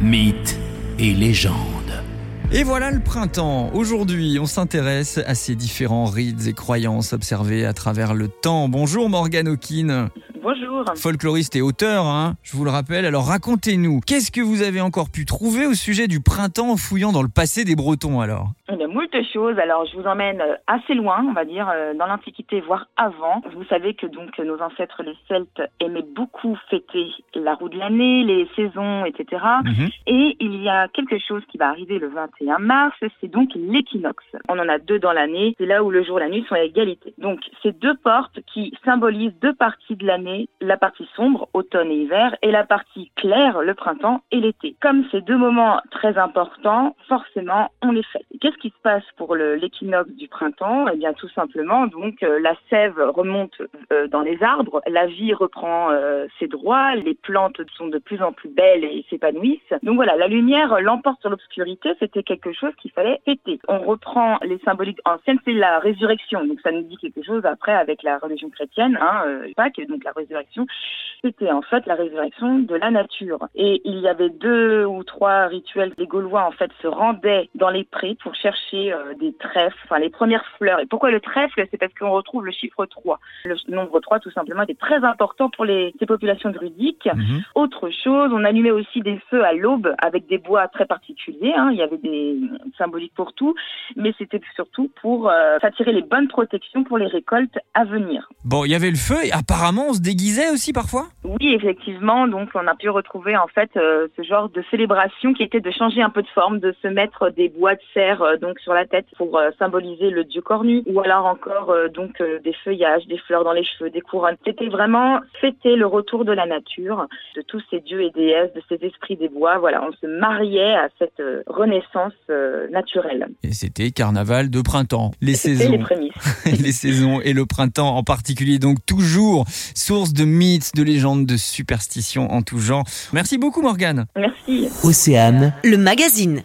mythes et légendes. Et voilà le printemps. Aujourd'hui, on s'intéresse à ces différents rites et croyances observés à travers le temps. Bonjour Morgane Hawkin. Bonjour. Folkloriste et auteur, hein, je vous le rappelle. Alors racontez-nous, qu'est-ce que vous avez encore pu trouver au sujet du printemps en fouillant dans le passé des Bretons alors? A moult choses. Alors je vous emmène euh, assez loin, on va dire, euh, dans l'Antiquité, voire avant. Vous savez que donc nos ancêtres, les Celtes, aimaient beaucoup fêter la roue de l'année, les saisons, etc. Mhm. Et il y a quelque chose qui va arriver le 21 mars, c'est donc l'équinoxe. On en a deux dans l'année, c'est là où le jour et la nuit sont à égalité. Donc c'est deux portes qui symbolisent deux parties de l'année, la partie sombre, automne et hiver, et la partie claire, le printemps et l'été. Comme ces deux moments très importants, forcément, on les fête. Qu'est-ce qui se passe pour l'équinoxe du printemps Eh bien, tout simplement, donc, euh, la sève remonte euh, dans les arbres, la vie reprend euh, ses droits, les plantes sont de plus en plus belles et s'épanouissent. Donc voilà, la lumière l'emporte sur l'obscurité, c'était quelque chose qu'il fallait fêter. On reprend les symboliques anciennes, c'est la résurrection, donc ça nous dit quelque chose après avec la religion chrétienne, hein, Pâques, donc la résurrection, c'était en fait la résurrection de la nature. Et il y avait deux ou trois rituels. Les Gaulois en fait se rendaient dans les prés pour chercher euh, des trèfles, enfin les premières fleurs. Et pourquoi le trèfle? C'est parce qu'on retrouve le chiffre 3. Le nombre 3 tout simplement était très important pour les, ces populations druidiques. Mhm. Autre chose, on allumait aussi des feux à l'aube avec des bois très particuliers. hein. Il y avait des symboliques pour tout, mais c'était surtout pour euh, s'attirer les bonnes protections pour les récoltes à venir. Bon, il y avait le feu et apparemment on se déguisait aussi parfois? Oui, effectivement. Donc, on a pu retrouver en fait euh, ce genre de célébration qui était de changer un peu de forme, de se mettre des bois de serre euh, donc sur la tête pour euh, symboliser le dieu cornu, ou alors encore euh, donc euh, des feuillages, des fleurs dans les cheveux, des couronnes. C'était vraiment fêter le retour de la nature, de tous ces dieux et déesses, de ces esprits des bois. Voilà, on se mariait à cette euh, renaissance euh, naturelle. Et c'était carnaval de printemps. Les C'était saisons. les prémices. les saisons et le printemps en particulier, donc toujours source de mythes, de légendes, de superstitions en tout genre. Merci beaucoup Morgane. Merci. Océane, Le magazine.